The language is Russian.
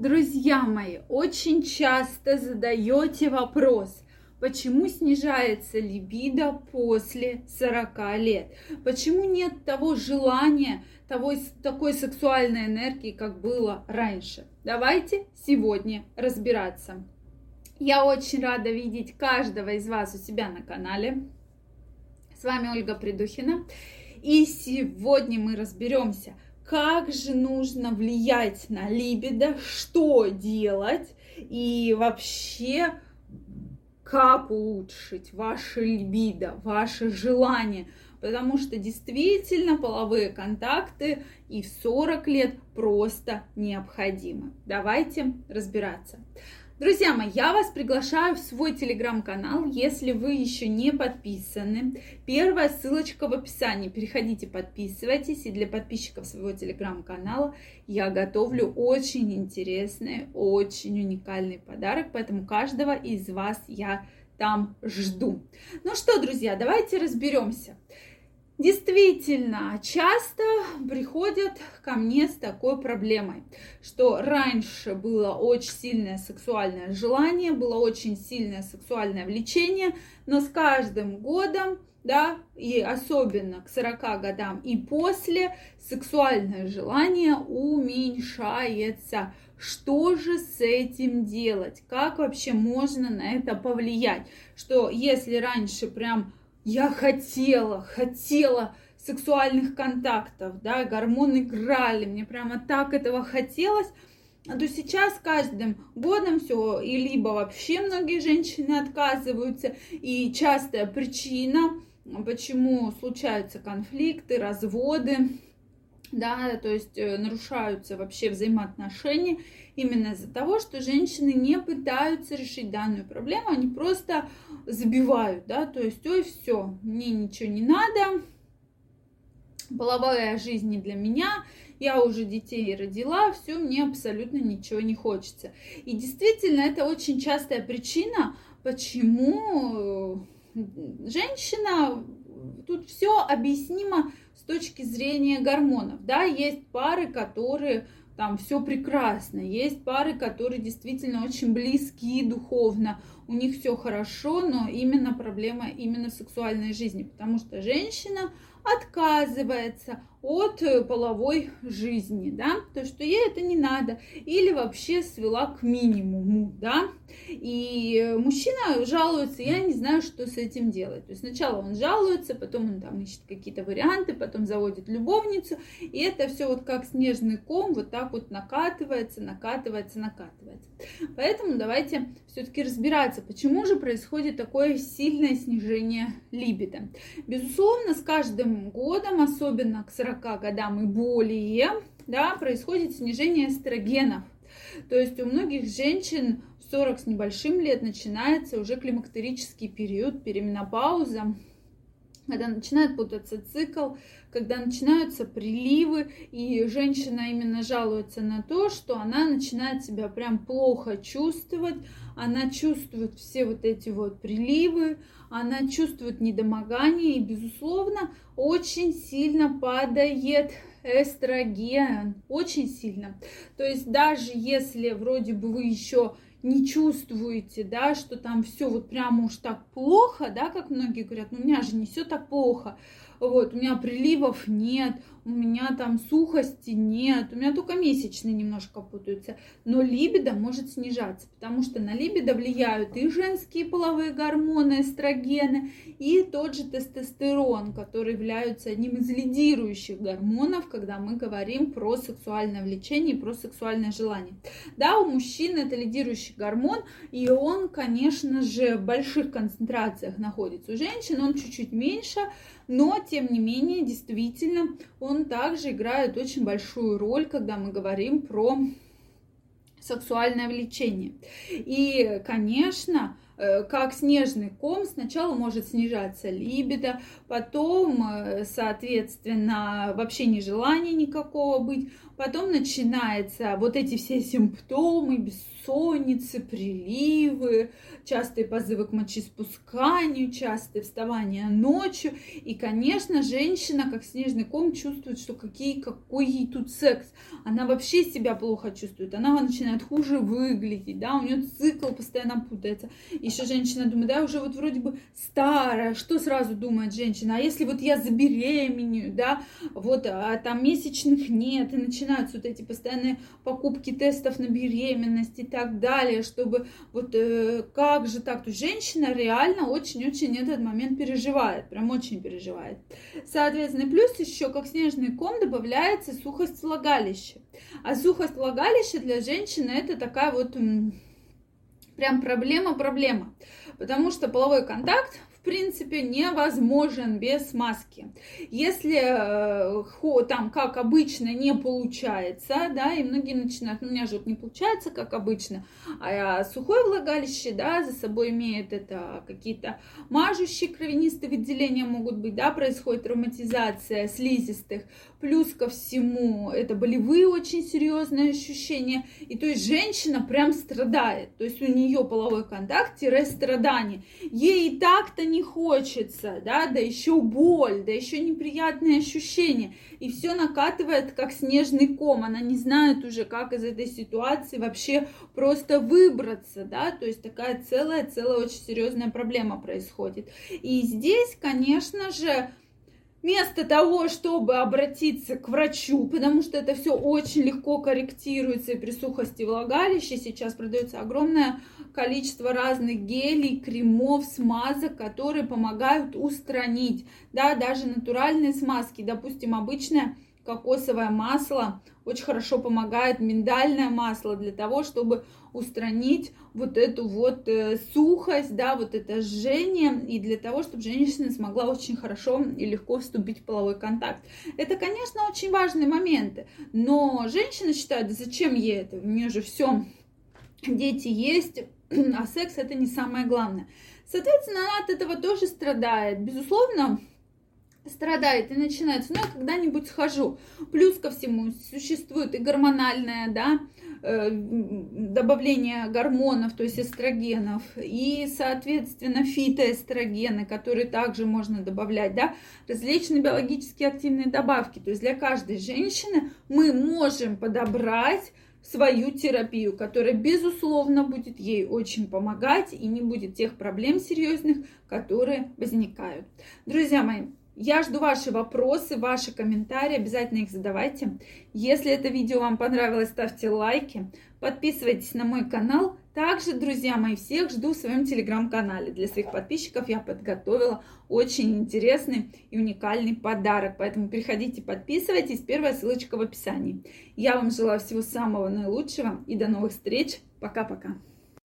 Друзья мои, очень часто задаете вопрос, почему снижается либидо после 40 лет? Почему нет того желания, того, такой сексуальной энергии, как было раньше? Давайте сегодня разбираться. Я очень рада видеть каждого из вас у себя на канале. С вами Ольга Придухина. И сегодня мы разберемся, как же нужно влиять на либидо, что делать и вообще как улучшить ваше либидо, ваше желание. Потому что действительно половые контакты и в 40 лет просто необходимы. Давайте разбираться. Друзья мои, я вас приглашаю в свой телеграм-канал, если вы еще не подписаны. Первая ссылочка в описании. Переходите, подписывайтесь. И для подписчиков своего телеграм-канала я готовлю очень интересный, очень уникальный подарок. Поэтому каждого из вас я там жду. Ну что, друзья, давайте разберемся. Действительно, часто приходят ко мне с такой проблемой, что раньше было очень сильное сексуальное желание, было очень сильное сексуальное влечение, но с каждым годом, да, и особенно к 40 годам и после, сексуальное желание уменьшается. Что же с этим делать? Как вообще можно на это повлиять? Что если раньше прям я хотела, хотела сексуальных контактов, да, гормоны играли, мне прямо так этого хотелось, а то сейчас каждым годом все, и либо вообще многие женщины отказываются, и частая причина, почему случаются конфликты, разводы, да, то есть э, нарушаются вообще взаимоотношения именно из-за того, что женщины не пытаются решить данную проблему, они просто забивают, да, то есть, ой, все, мне ничего не надо, половая жизнь не для меня, я уже детей родила, все, мне абсолютно ничего не хочется. И действительно, это очень частая причина, почему э, женщина, тут все объяснимо с точки зрения гормонов, да, есть пары, которые там все прекрасно. Есть пары, которые действительно очень близки духовно, у них все хорошо, но именно проблема именно в сексуальной жизни, потому что женщина отказывается от э, половой жизни, да, то, что ей это не надо, или вообще свела к минимуму, да, и мужчина жалуется, я не знаю, что с этим делать, то есть сначала он жалуется, потом он там ищет какие-то варианты, потом заводит любовницу, и это все вот как снежный ком вот так вот накатывается, накатывается, накатывается. Поэтому давайте все-таки разбираться, почему же происходит такое сильное снижение либидо. Безусловно, с каждым годом, особенно к 40 40 годам и более, да, происходит снижение эстрогенов. То есть у многих женщин 40 с небольшим лет начинается уже климактерический период, переменопауза, когда начинает путаться цикл, когда начинаются приливы, и женщина именно жалуется на то, что она начинает себя прям плохо чувствовать, она чувствует все вот эти вот приливы, она чувствует недомогание, и, безусловно, очень сильно падает эстроген, очень сильно. То есть даже если вроде бы вы еще не чувствуете, да, что там все вот прямо уж так плохо, да, как многие говорят, ну у меня же не все так плохо, вот, у меня приливов нет, у меня там сухости нет, у меня только месячные немножко путаются, но либидо может снижаться, потому что на либидо влияют и женские половые гормоны, эстрогены, и тот же тестостерон, который является одним из лидирующих гормонов, когда мы говорим про сексуальное влечение и про сексуальное желание. Да, у мужчин это лидирующий гормон, и он, конечно же, в больших концентрациях находится. У женщин он чуть-чуть меньше, но, тем не менее, действительно, он также играет очень большую роль, когда мы говорим про сексуальное влечение. И, конечно, как снежный ком, сначала может снижаться либидо, потом, э, соответственно, вообще нежелание никакого быть, потом начинаются вот эти все симптомы, бессонницы, приливы, частые позывы к мочеиспусканию, частые вставания ночью. И, конечно, женщина, как снежный ком, чувствует, что какие, какой ей тут секс. Она вообще себя плохо чувствует, она начинает хуже выглядеть, да, у нее цикл постоянно путается. Еще женщина думает, да, уже вот вроде бы старая, что сразу думает женщина, а если вот я забеременею, да, вот, а там месячных нет, и начинаются вот эти постоянные покупки тестов на беременность и так далее, чтобы вот э, как же так, то женщина реально очень-очень этот момент переживает, прям очень переживает. Соответственно, плюс еще как снежный ком добавляется сухость влагалища. А сухость влагалища для женщины это такая вот прям проблема-проблема. Потому что половой контакт в принципе, невозможен без маски. Если э, там, как обычно, не получается, да, и многие начинают, ну, у меня же вот не получается, как обычно, а сухое влагалище, да, за собой имеет это какие-то мажущие кровянистые выделения могут быть, да, происходит травматизация слизистых, плюс ко всему это болевые очень серьезные ощущения, и то есть женщина прям страдает, то есть у нее половой контакт-страдание, ей и так-то не хочется, да, да еще боль, да еще неприятные ощущения. И все накатывает как снежный ком. Она не знает уже, как из этой ситуации вообще просто выбраться, да, то есть такая целая-целая очень серьезная проблема происходит. И здесь, конечно же, вместо того, чтобы обратиться к врачу, потому что это все очень легко корректируется и при сухости влагалища, сейчас продается огромное количество разных гелей, кремов, смазок, которые помогают устранить, да, даже натуральные смазки, допустим, обычное кокосовое масло очень хорошо помогает миндальное масло для того, чтобы устранить вот эту вот э, сухость, да, вот это жжение, и для того, чтобы женщина смогла очень хорошо и легко вступить в половой контакт. Это, конечно, очень важные моменты, но женщина считает, да зачем ей это, у нее же все, дети есть, а секс это не самое главное. Соответственно, она от этого тоже страдает. Безусловно, страдает и начинается, ну, я когда-нибудь схожу. Плюс ко всему существует и гормональное, да, э, добавление гормонов, то есть эстрогенов, и, соответственно, фитоэстрогены, которые также можно добавлять, да, различные биологически активные добавки. То есть для каждой женщины мы можем подобрать свою терапию, которая, безусловно, будет ей очень помогать и не будет тех проблем серьезных, которые возникают. Друзья мои, я жду ваши вопросы, ваши комментарии, обязательно их задавайте. Если это видео вам понравилось, ставьте лайки, подписывайтесь на мой канал. Также, друзья мои, всех жду в своем телеграм-канале. Для своих подписчиков я подготовила очень интересный и уникальный подарок. Поэтому переходите, подписывайтесь. Первая ссылочка в описании. Я вам желаю всего самого наилучшего и до новых встреч. Пока-пока.